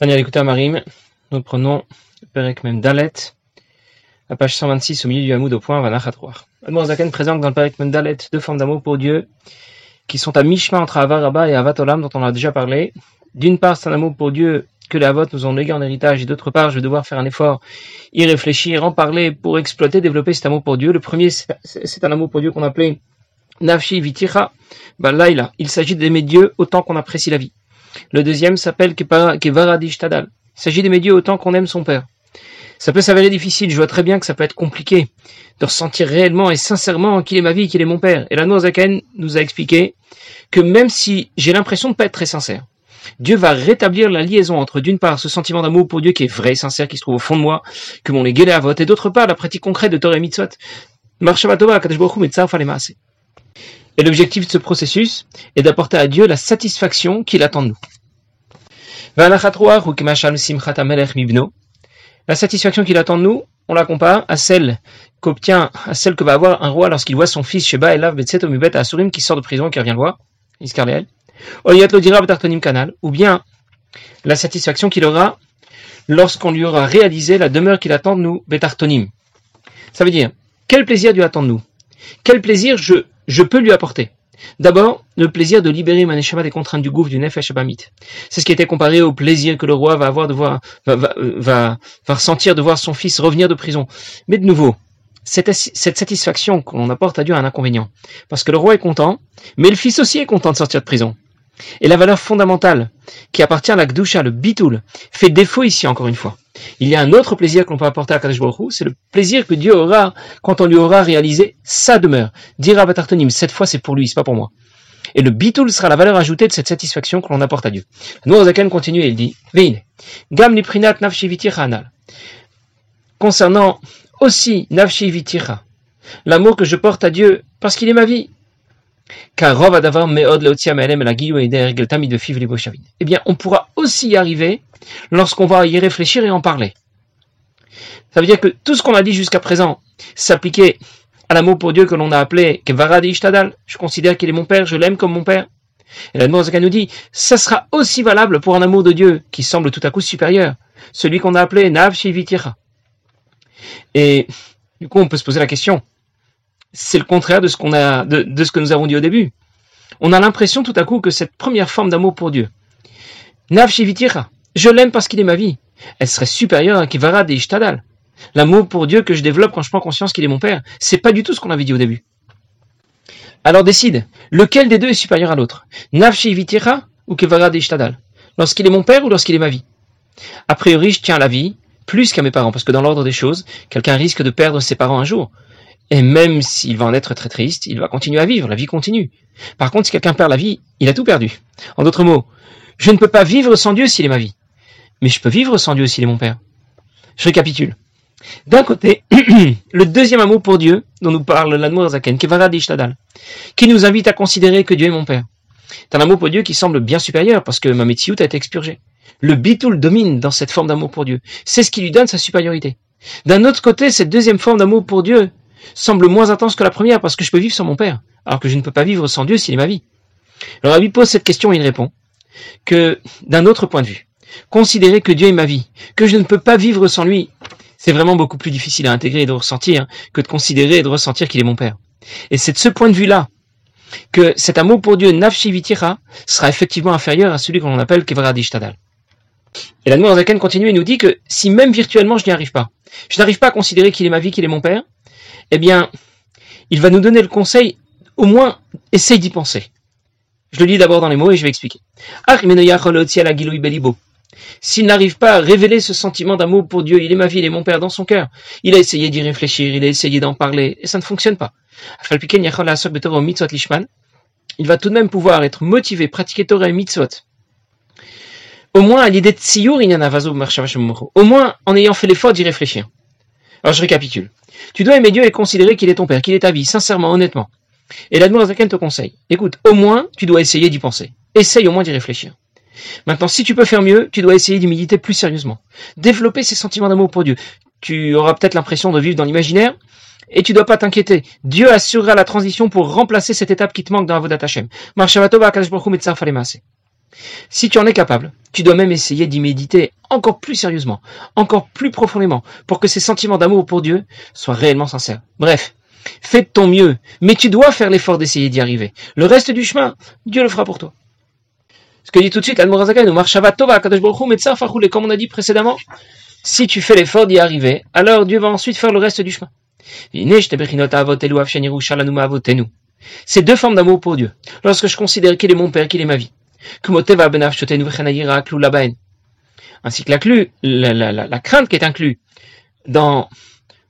Daniel écoutez Marim, nous prenons Perek Mem Dalet, à page 126 au milieu du Hamoud au point Vanachatrouar. Zaken présente dans le Perek Mem Dalet deux formes d'amour pour Dieu qui sont à mi-chemin entre Avaraba et Avatolam dont on a déjà parlé. D'une part, c'est un amour pour Dieu que les Avot nous ont légué en héritage et d'autre part, je vais devoir faire un effort, y réfléchir, en parler pour exploiter, développer cet amour pour Dieu. Le premier, c'est un amour pour Dieu qu'on appelait Nafshi Viticha, Laila. Il s'agit d'aimer Dieu autant qu'on apprécie la vie. Le deuxième s'appelle Kevaradish Tadal. Il s'agit d'aimer Dieu autant qu'on aime son Père. Ça peut s'avérer difficile, je vois très bien que ça peut être compliqué de ressentir réellement et sincèrement qu'il est ma vie, qu'il est mon Père. Et la Zaken nous a expliqué que même si j'ai l'impression de ne pas être très sincère, Dieu va rétablir la liaison entre d'une part ce sentiment d'amour pour Dieu qui est vrai sincère, qui se trouve au fond de moi, que mon légué à vote, et d'autre part la pratique concrète de Torah et Mitzvot. Et l'objectif de ce processus est d'apporter à Dieu la satisfaction qu'il attend de nous. La satisfaction qu'il attend de nous, on la compare à celle qu'obtient, à celle que va avoir un roi lorsqu'il voit son fils Sheba Elav Betset Omibet Asurim qui sort de prison et qui revient le voir, Iskarleel. Kanal, ou bien la satisfaction qu'il aura lorsqu'on lui aura réalisé la demeure qu'il attend de nous, Betartonim. Ça veut dire, quel plaisir Dieu attend de nous? Quel plaisir je je peux lui apporter. D'abord, le plaisir de libérer Maneshama des contraintes du gouffre du Nefesh Abamit. C'est ce qui était comparé au plaisir que le roi va avoir de voir, va, va, va, ressentir de voir son fils revenir de prison. Mais de nouveau, cette, cette satisfaction qu'on apporte à Dieu a un inconvénient. Parce que le roi est content, mais le fils aussi est content de sortir de prison. Et la valeur fondamentale qui appartient à la Gdusha, le bitoul, fait défaut ici encore une fois. Il y a un autre plaisir que l'on peut apporter à Kadosh Baruch c'est le plaisir que Dieu aura quand on lui aura réalisé sa demeure. Dira Batartonim, cette fois c'est pour lui, c'est pas pour moi. Et le bitoul sera la valeur ajoutée de cette satisfaction que l'on apporte à Dieu. Zaken continue et il dit, Veine, gam niprinat anal. Concernant aussi nafshi l'amour que je porte à Dieu parce qu'il est ma vie, eh bien, on pourra aussi y arriver lorsqu'on va y réfléchir et en parler. Ça veut dire que tout ce qu'on a dit jusqu'à présent s'appliquait à l'amour pour Dieu que l'on a appelé Kevaradi Ishtadal. Je considère qu'il est mon père, je l'aime comme mon père. Et la Zaka nous dit, ça sera aussi valable pour un amour de Dieu qui semble tout à coup supérieur, celui qu'on a appelé Nav Shivitira. Et du coup, on peut se poser la question, c'est le contraire de ce ce que nous avons dit au début. On a l'impression tout à coup que cette première forme d'amour pour Dieu, Nav je l'aime parce qu'il est ma vie, elle serait supérieure à Kivara de Ishtadal. L'amour pour Dieu que je développe quand je prends conscience qu'il est mon Père, c'est pas du tout ce qu'on avait dit au début. Alors décide, lequel des deux est supérieur à l'autre? Nav ou Kivara de Ishtadal? Lorsqu'il est mon Père ou lorsqu'il est ma vie? A priori, je tiens à la vie plus qu'à mes parents, parce que dans l'ordre des choses, quelqu'un risque de perdre ses parents un jour. Et même s'il va en être très triste, il va continuer à vivre, la vie continue. Par contre, si quelqu'un perd la vie, il a tout perdu. En d'autres mots, je ne peux pas vivre sans Dieu s'il est ma vie. Mais je peux vivre sans Dieu s'il est mon Père. Je récapitule. D'un côté, le deuxième amour pour Dieu, dont nous parle l'amour Zaken, qui nous invite à considérer que Dieu est mon Père. C'est un amour pour Dieu qui semble bien supérieur, parce que ma métiout a été expurgée. Le bitoul domine dans cette forme d'amour pour Dieu. C'est ce qui lui donne sa supériorité. D'un autre côté, cette deuxième forme d'amour pour Dieu semble moins intense que la première parce que je peux vivre sans mon père, alors que je ne peux pas vivre sans Dieu s'il est ma vie. Alors Rabbi pose cette question et il répond que d'un autre point de vue, considérer que Dieu est ma vie, que je ne peux pas vivre sans lui, c'est vraiment beaucoup plus difficile à intégrer et de ressentir que de considérer et de ressentir qu'il est mon père. Et c'est de ce point de vue-là que cet amour pour Dieu, Nafshivitira, sera effectivement inférieur à celui qu'on appelle Kevradishtadal. Et la Zaken continue et nous dit que si même virtuellement je n'y arrive pas, je n'arrive pas à considérer qu'il est ma vie, qu'il est mon père, eh bien, il va nous donner le conseil, au moins, essaye d'y penser. Je le lis d'abord dans les mots et je vais expliquer. S'il n'arrive pas à révéler ce sentiment d'amour pour Dieu, il est ma vie, il est mon Père dans son cœur. Il a essayé d'y réfléchir, il a essayé d'en parler, et ça ne fonctionne pas. Il va tout de même pouvoir être motivé, pratiquer Torah et mitzvot. Au moins à l'idée de Au moins en ayant fait l'effort d'y réfléchir. Alors je récapitule. Tu dois aimer Dieu et considérer qu'il est ton Père, qu'il est ta vie, sincèrement, honnêtement. Et l'Admorazaken te conseille. Écoute, au moins, tu dois essayer d'y penser. Essaye au moins d'y réfléchir. Maintenant, si tu peux faire mieux, tu dois essayer d'y méditer plus sérieusement. Développer ces sentiments d'amour pour Dieu. Tu auras peut-être l'impression de vivre dans l'imaginaire, et tu dois pas t'inquiéter. Dieu assurera la transition pour remplacer cette étape qui te manque dans Avodat Hashem. Si tu en es capable, tu dois même essayer d'y méditer encore plus sérieusement, encore plus profondément, pour que ces sentiments d'amour pour Dieu soient réellement sincères. Bref, fais de ton mieux, mais tu dois faire l'effort d'essayer d'y arriver. Le reste du chemin, Dieu le fera pour toi. Ce que dit tout de suite Al-Morazakan, comme on a dit précédemment, si tu fais l'effort d'y arriver, alors Dieu va ensuite faire le reste du chemin. C'est deux formes d'amour pour Dieu. Lorsque je considère qu'il est mon Père, qu'il est ma vie. Ainsi que la, la, la, la crainte qui est inclue dans,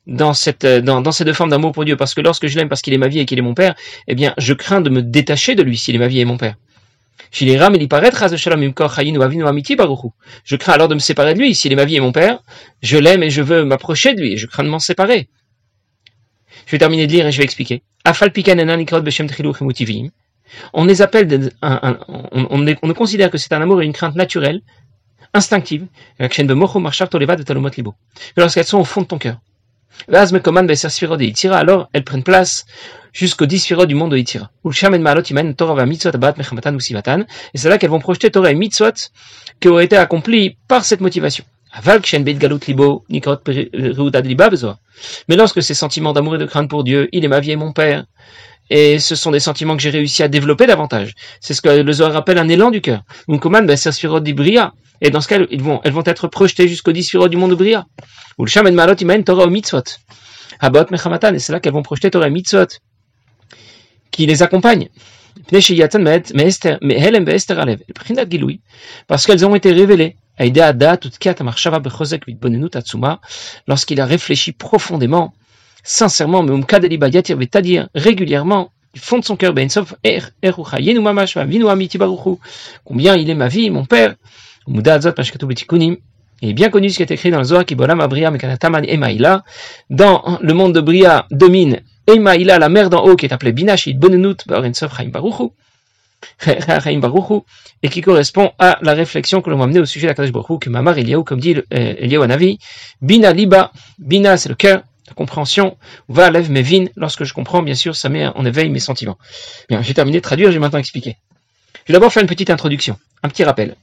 dans, cette, dans, dans ces deux formes d'amour pour Dieu. Parce que lorsque je l'aime parce qu'il est ma vie et qu'il est mon Père, eh bien, je crains de me détacher de lui s'il est ma vie et mon Père. Je crains alors de me séparer de lui. S'il est ma vie et mon père, je l'aime et je veux m'approcher de lui je crains de m'en séparer. Je vais terminer de lire et je vais expliquer. On les appelle, on, on, considère que c'est un amour et une crainte naturelle, instinctive, lorsqu'elles sont au fond de ton cœur. Alors, elles prennent place jusqu'aux dix du monde de Itira. Et c'est là qu'elles vont projeter Torah et mitzvot qui ont été accomplis par cette motivation. Mais lorsque ces sentiments d'amour et de crainte pour Dieu, il est ma vie et mon père, et ce sont des sentiments que j'ai réussi à développer davantage. C'est ce que le Zohar appelle un élan du cœur. Et dans ce cas, ils elles vont être projetées jusqu'aux dix du monde mitzvot. Et c'est là qu'elles vont projeter Torah mitzvot qui les accompagnent. Parce qu'elles ont été révélées lorsqu'il a réfléchi profondément, sincèrement, régulièrement, du fond de son cœur, ben combien il est ma vie, mon père, il est bien connu ce qui est écrit dans le Zohar, dans le monde de Bria domine Emaïla, la mère d'en haut, qui est appelée Binashit Bonenut Barensof Chaim Baruchu, et qui correspond à la réflexion que l'on va mener au sujet de la Kadosh Baruchu, que Mamar Eliaou, comme dit euh, Eliaou Anavi, Bina Liba, Bina c'est le cœur, la compréhension, va lève mes vines, lorsque je comprends, bien sûr, ça met en éveil mes sentiments. Bien, j'ai terminé de traduire, j'ai maintenant expliqué. Je vais d'abord faire une petite introduction, un petit rappel.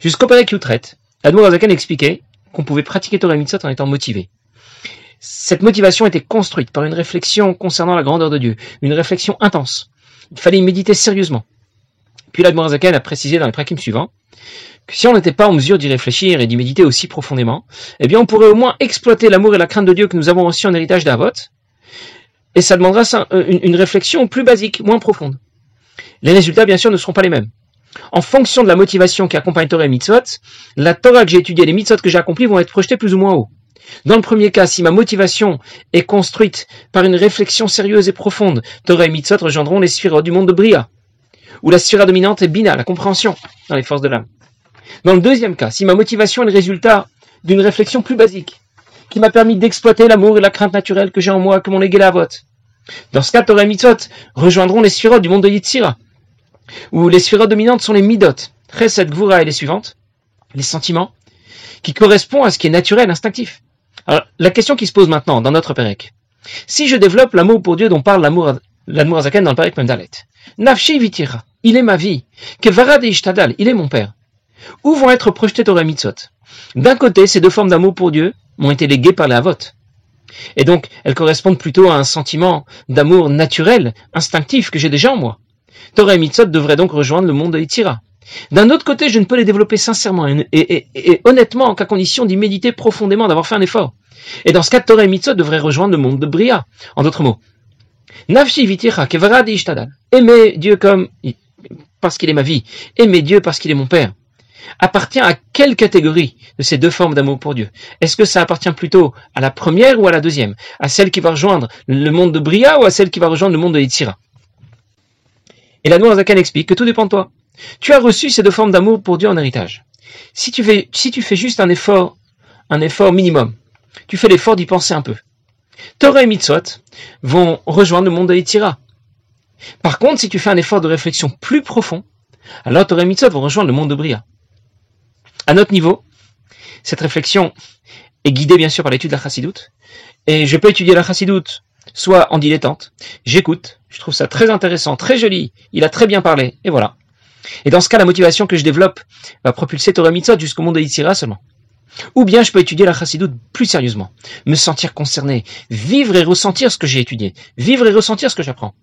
Jusqu'au Perek Yutret, Admour Azakan expliquait qu'on pouvait pratiquer Torah Mitzvot en étant motivé. Cette motivation était construite par une réflexion concernant la grandeur de Dieu, une réflexion intense. Il fallait y méditer sérieusement. Puis l'Admorazaken a précisé dans les prakim suivants que si on n'était pas en mesure d'y réfléchir et d'y méditer aussi profondément, eh bien on pourrait au moins exploiter l'amour et la crainte de Dieu que nous avons reçu en héritage d'Avot, et ça demandera une réflexion plus basique, moins profonde. Les résultats, bien sûr, ne seront pas les mêmes. En fonction de la motivation qui accompagne Torah et Mitzvot, la Torah que j'ai étudiée et les Mitzvot que j'ai accomplis vont être projetés plus ou moins haut. Dans le premier cas, si ma motivation est construite par une réflexion sérieuse et profonde, Torah et Mitzvot rejoindront les sphirotes du monde de Bria, où la sphira dominante est Bina, la compréhension dans les forces de l'âme. Dans le deuxième cas, si ma motivation est le résultat d'une réflexion plus basique, qui m'a permis d'exploiter l'amour et la crainte naturelle que j'ai en moi, que mon vote. Dans ce cas, Torah et rejoindront les sphirotes du monde de Yitzhira, où les sphirotes dominantes sont les Midot, Chesed, Gvura et les suivantes, les sentiments, qui correspondent à ce qui est naturel, instinctif. Alors, la question qui se pose maintenant dans notre Pérec, si je développe l'amour pour Dieu dont parle l'amour, l'amour Azaken dans le Pérec Memdalet, Nafshi vitira, il est ma vie, Kevarad Ishtadal, il est mon père. Où vont être projetés Torah Mitzot D'un côté, ces deux formes d'amour pour Dieu m'ont été léguées par la vote. Et donc, elles correspondent plutôt à un sentiment d'amour naturel, instinctif que j'ai déjà en moi. Torah et Mitzot devraient donc rejoindre le monde de Yitzira. D'un autre côté, je ne peux les développer sincèrement et, honnêtement qu'à condition d'y méditer profondément, d'avoir fait un effort. Et dans ce cas, Torah et Mitzvot devraient rejoindre le monde de Bria. En d'autres mots, Nafshi viticha ishtadal. Aimer Dieu comme, parce qu'il est ma vie. Aimer Dieu parce qu'il est mon Père. Appartient à quelle catégorie de ces deux formes d'amour pour Dieu? Est-ce que ça appartient plutôt à la première ou à la deuxième? À celle qui va rejoindre le monde de Bria ou à celle qui va rejoindre le monde de Yitzira Et la Zakan explique que tout dépend de toi. Tu as reçu ces deux formes d'amour pour Dieu en héritage. Si tu fais, juste un effort, un effort minimum, tu fais l'effort d'y penser un peu. Torah et Mitzvot vont rejoindre le monde de Yitzira. Par contre, si tu fais un effort de réflexion plus profond, alors Torah et Mitzvot vont rejoindre le monde de Bria. À notre niveau, cette réflexion est guidée bien sûr par l'étude de la Chassidoute, et je peux étudier la Chassidoute soit en dilettante, j'écoute, je trouve ça très intéressant, très joli, il a très bien parlé, et voilà. Et dans ce cas, la motivation que je développe va propulser Torah Mitzot jusqu'au monde de Yitzhira seulement. Ou bien je peux étudier la chassidoute plus sérieusement, me sentir concerné, vivre et ressentir ce que j'ai étudié, vivre et ressentir ce que j'apprends.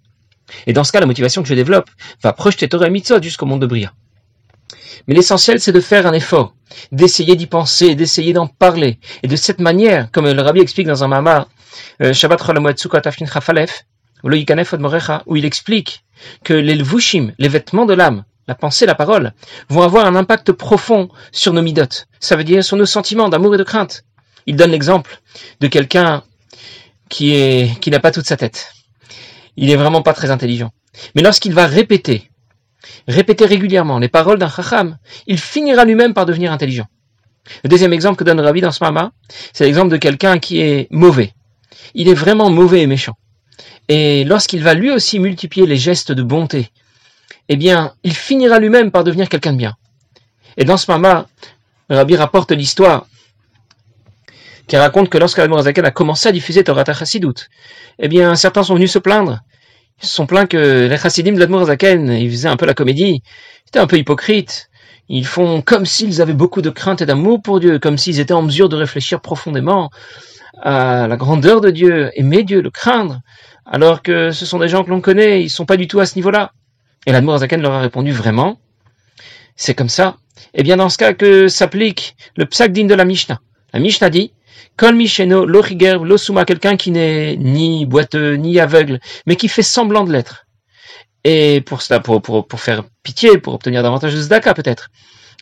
Et dans ce cas, la motivation que je développe va projeter Torah Mitzot jusqu'au monde de Bria. Mais l'essentiel, c'est de faire un effort, d'essayer d'y penser, d'essayer d'en parler. Et de cette manière, comme le rabbi explique dans un mama, euh, Shabbat où il explique que les lvushim, les vêtements de l'âme, la pensée, la parole, vont avoir un impact profond sur nos midotes. Ça veut dire sur nos sentiments d'amour et de crainte. Il donne l'exemple de quelqu'un qui est, qui n'a pas toute sa tête. Il est vraiment pas très intelligent. Mais lorsqu'il va répéter, répéter régulièrement les paroles d'un chacham, il finira lui-même par devenir intelligent. Le deuxième exemple que donne Rabbi dans ce mama, c'est l'exemple de quelqu'un qui est mauvais. Il est vraiment mauvais et méchant. Et lorsqu'il va lui aussi multiplier les gestes de bonté, eh bien, il finira lui-même par devenir quelqu'un de bien. Et dans ce mama, Rabbi rapporte l'histoire qui raconte que lorsque Zaken a commencé à diffuser Torah Chassidut, eh bien, certains sont venus se plaindre. Ils se sont plaints que les Chassidim de Zaken, ils faisaient un peu la comédie, c'était un peu hypocrite. Ils font comme s'ils avaient beaucoup de crainte et d'amour pour Dieu, comme s'ils étaient en mesure de réfléchir profondément à la grandeur de Dieu, aimer Dieu, le craindre, alors que ce sont des gens que l'on connaît, ils sont pas du tout à ce niveau-là. Et l'Admorazaken leur a répondu vraiment, c'est comme ça. Eh bien dans ce cas que s'applique le psakdin de la Mishnah. La Mishnah dit, Kol Misheno, Lochiger, Losuma, quelqu'un qui n'est ni boiteux, ni aveugle, mais qui fait semblant de l'être. Et pour cela, pour, pour, pour faire pitié, pour obtenir davantage de zdaka peut-être.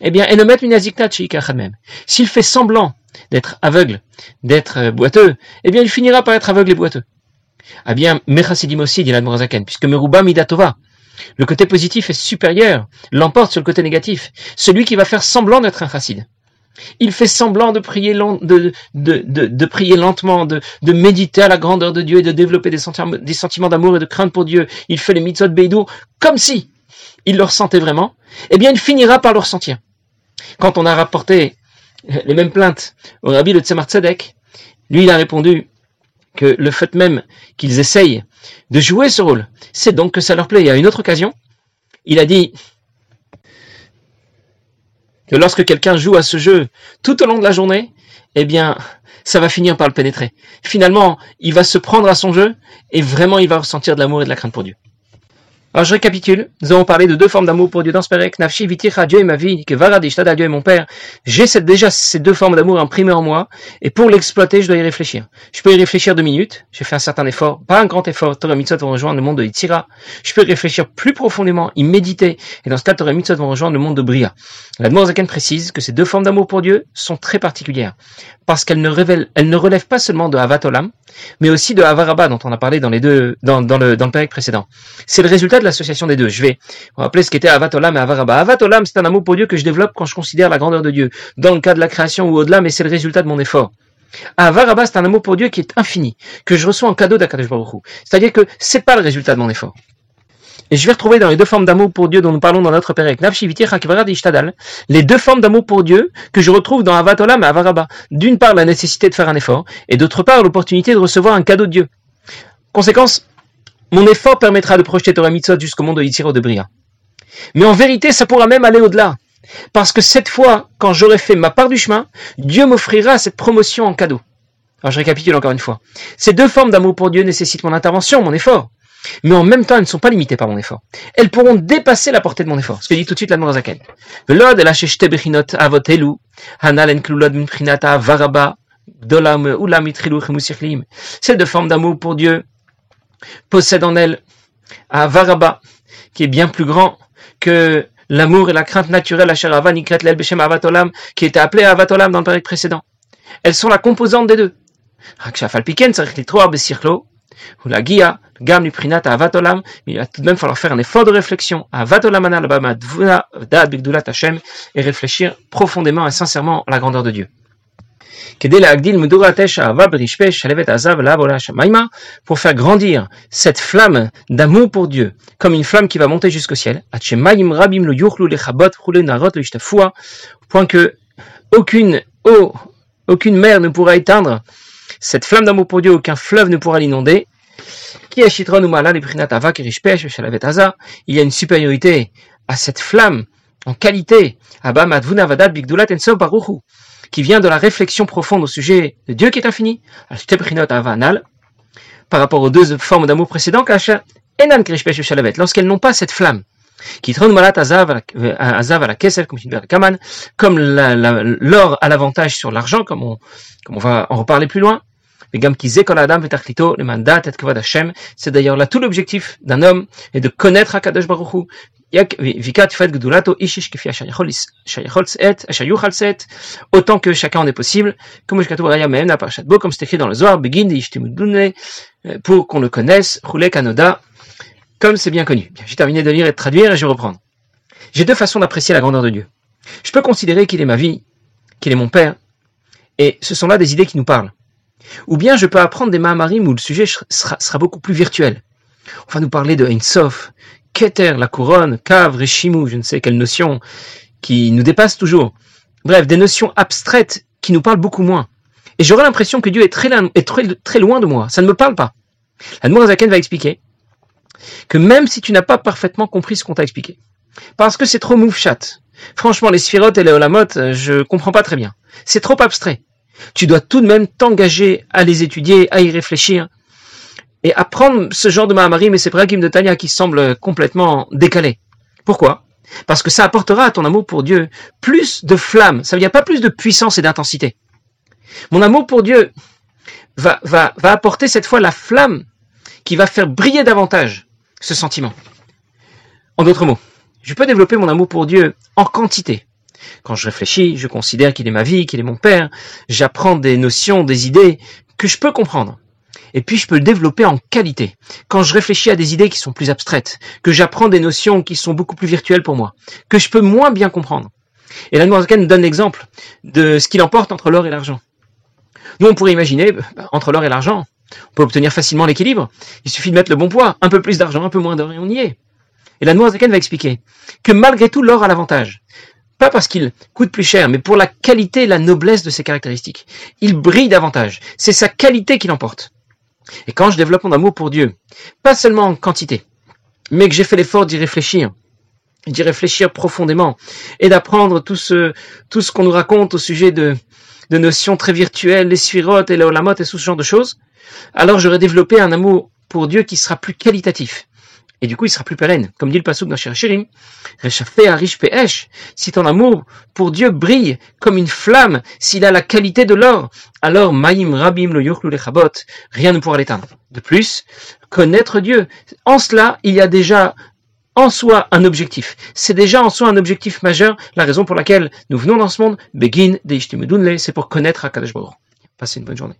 Eh bien, Enomet Minazikna même. S'il fait semblant d'être aveugle, d'être boiteux, eh bien il finira par être aveugle et boiteux. Ah bien, Mechasidim aussi, dit l'Admorazaken, puisque Meruba Midatova, le côté positif est supérieur, l'emporte sur le côté négatif. Celui qui va faire semblant d'être un chassid. Il fait semblant de prier, lentement, de, méditer à la grandeur de Dieu et de développer des sentiments, d'amour et de crainte pour Dieu. Il fait les mitzvot beidou comme si il le ressentait vraiment. Eh bien, il finira par le ressentir. Quand on a rapporté les mêmes plaintes au rabbi de Tzemar Tzedek, lui, il a répondu que le fait même qu'ils essayent de jouer ce rôle, c'est donc que ça leur plaît. Y a une autre occasion, il a dit que lorsque quelqu'un joue à ce jeu tout au long de la journée, eh bien, ça va finir par le pénétrer. Finalement, il va se prendre à son jeu et vraiment il va ressentir de l'amour et de la crainte pour Dieu. Alors je récapitule, nous avons parlé de deux formes d'amour pour Dieu dans ce Nafshi Viticha, Dieu et ma vie, que Varadishtada, Dieu et mon Père. J'ai déjà ces deux formes d'amour imprimées en moi, et pour l'exploiter, je dois y réfléchir. Je peux y réfléchir deux minutes, j'ai fait un certain effort, pas un grand effort, Torah Mitzvot vont rejoindre le monde de Yitzira. Je peux y réfléchir plus profondément, y méditer, et dans ce cas, Torah Mitzvot vont rejoindre le monde de Bria. La Zaken précise que ces deux formes d'amour pour Dieu sont très particulières, parce qu'elles ne révèlent, elles ne relèvent pas seulement de Havat Olam, mais aussi de Havaraba, dont on a parlé dans les deux, dans, le, dans le précédent. C'est le résultat l'association des deux. Je vais vous rappeler ce qu'était Avatolam et Avaraba. Avatolam, c'est un amour pour Dieu que je développe quand je considère la grandeur de Dieu, dans le cas de la création ou au-delà, mais c'est le résultat de mon effort. Avaraba, c'est un amour pour Dieu qui est infini, que je reçois en cadeau d'Akadosh C'est-à-dire que c'est pas le résultat de mon effort. Et je vais retrouver dans les deux formes d'amour pour Dieu dont nous parlons dans notre Père les deux formes d'amour pour Dieu que je retrouve dans Avatolam et Avaraba. D'une part, la nécessité de faire un effort, et d'autre part, l'opportunité de recevoir un cadeau de Dieu. Conséquence, mon effort permettra de projeter Torah Mitzvot jusqu'au monde de Yitzhiro de Bria. Mais en vérité, ça pourra même aller au-delà. Parce que cette fois, quand j'aurai fait ma part du chemin, Dieu m'offrira cette promotion en cadeau. Alors je récapitule encore une fois. Ces deux formes d'amour pour Dieu nécessitent mon intervention, mon effort. Mais en même temps, elles ne sont pas limitées par mon effort. Elles pourront dépasser la portée de mon effort. Ce que dit tout de suite la Zaken. Ces deux formes d'amour pour Dieu possède en elle un varaba qui est bien plus grand que l'amour et la crainte naturelle à Sherava, Nikret Lel Beshem Avatolam, qui était appelé Avatolam dans le période précédent. Elles sont la composante des deux. ou la Gia, Gam Prinat Avatolam, mais il va tout de même falloir faire un effort de réflexion à Avatolamana, Dvuna, Dad Bigdulat Hashem, et réfléchir profondément et sincèrement à la grandeur de Dieu pour faire grandir cette flamme d'amour pour Dieu, comme une flamme qui va monter jusqu'au ciel, point que aucune eau, aucune mer ne pourra éteindre cette flamme d'amour pour Dieu, aucun fleuve ne pourra l'inonder. Il y a une supériorité à cette flamme en qualité, qui vient de la réflexion profonde au sujet de Dieu qui est infini, par rapport aux deux formes d'amour précédentes, lorsqu'elles n'ont pas cette flamme, qui comme l'or a l'avantage sur l'argent, comme on, va en reparler plus loin, c'est d'ailleurs là tout l'objectif d'un homme est de connaître Akadosh Baruch. Autant que chacun en est possible, comme c'est écrit dans le Zohar, euh, pour qu'on le connaisse, Kanoda, comme c'est bien connu. J'ai terminé de lire et de traduire et je vais reprendre. J'ai deux façons d'apprécier la grandeur de Dieu. Je peux considérer qu'il est ma vie, qu'il est mon Père, et ce sont là des idées qui nous parlent. Ou bien je peux apprendre des Mahamarim où le sujet sera, beaucoup plus virtuel. On va nous parler de Ein Sof, Keter, la couronne, Kav, Reshimu, je ne sais quelle notion, qui nous dépasse toujours. Bref, des notions abstraites qui nous parlent beaucoup moins. Et j'aurais l'impression que Dieu est très, loin de moi. Ça ne me parle pas. La Zaken va expliquer que même si tu n'as pas parfaitement compris ce qu'on t'a expliqué, parce que c'est trop moufchat, franchement, les sphirotes et les olamot, je comprends pas très bien. C'est trop abstrait tu dois tout de même t'engager à les étudier, à y réfléchir, et apprendre ce genre de Mahamarim et ces prakim de Tanya qui semblent complètement décalés. Pourquoi? Parce que ça apportera à ton amour pour Dieu plus de flamme, ça veut dire pas plus de puissance et d'intensité. Mon amour pour Dieu va, va, va apporter cette fois la flamme qui va faire briller davantage ce sentiment. En d'autres mots, je peux développer mon amour pour Dieu en quantité, quand je réfléchis, je considère qu'il est ma vie, qu'il est mon père, j'apprends des notions, des idées que je peux comprendre. Et puis je peux le développer en qualité. Quand je réfléchis à des idées qui sont plus abstraites, que j'apprends des notions qui sont beaucoup plus virtuelles pour moi, que je peux moins bien comprendre. Et la Noirzakan nous donne l'exemple de ce qu'il emporte entre l'or et l'argent. Nous, on pourrait imaginer, bah, entre l'or et l'argent, on peut obtenir facilement l'équilibre. Il suffit de mettre le bon poids, un peu plus d'argent, un peu moins d'or, et on y est. Et la Noirzakan va expliquer que malgré tout, l'or a l'avantage pas parce qu'il coûte plus cher, mais pour la qualité et la noblesse de ses caractéristiques. Il brille davantage. C'est sa qualité qui l'emporte. Et quand je développe mon amour pour Dieu, pas seulement en quantité, mais que j'ai fait l'effort d'y réfléchir, d'y réfléchir profondément, et d'apprendre tout ce, tout ce qu'on nous raconte au sujet de, de notions très virtuelles, les sphirotes et les olamot et tout ce genre de choses, alors j'aurai développé un amour pour Dieu qui sera plus qualitatif, et du coup il sera plus pérenne. Comme dit le passouk dans Pe'esh, si ton amour pour Dieu brille comme une flamme, s'il a la qualité de l'or, alors Maïm Rabim lo lechabot, rien ne pourra l'éteindre. De plus, connaître Dieu, en cela il y a déjà en soi un objectif. C'est déjà en soi un objectif majeur, la raison pour laquelle nous venons dans ce monde, Begin de c'est pour connaître Akadosh Passez une bonne journée.